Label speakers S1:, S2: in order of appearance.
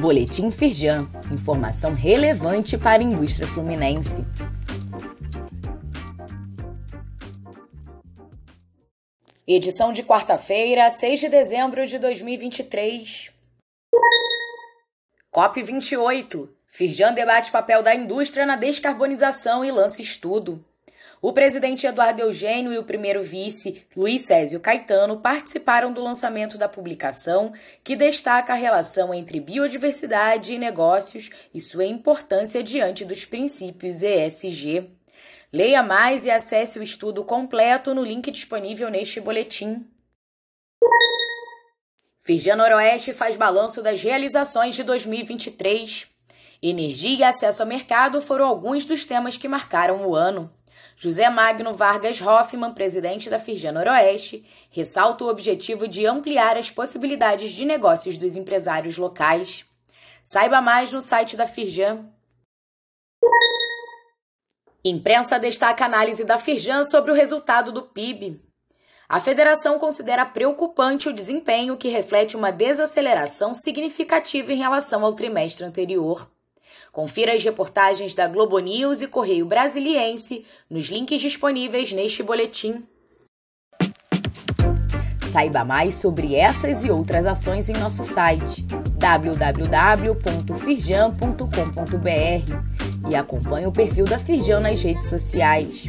S1: Boletim Firjan, informação relevante para a indústria fluminense. Edição de quarta-feira, 6 de dezembro de 2023. COP28. Firjan debate papel da indústria na descarbonização e lança estudo. O presidente Eduardo Eugênio e o primeiro vice, Luiz Césio Caetano, participaram do lançamento da publicação que destaca a relação entre biodiversidade e negócios e sua importância diante dos princípios ESG. Leia mais e acesse o estudo completo no link disponível neste boletim. Firjan Noroeste faz balanço das realizações de 2023. Energia e acesso ao mercado foram alguns dos temas que marcaram o ano. José Magno Vargas Hoffmann, presidente da Firjan Noroeste, ressalta o objetivo de ampliar as possibilidades de negócios dos empresários locais. Saiba mais no site da Firjan. Imprensa destaca análise da Firjan sobre o resultado do PIB. A federação considera preocupante o desempenho que reflete uma desaceleração significativa em relação ao trimestre anterior. Confira as reportagens da Globo News e Correio Brasiliense nos links disponíveis neste boletim. Saiba mais sobre essas e outras ações em nosso site www.firjan.com.br e acompanhe o perfil da Firjan nas redes sociais.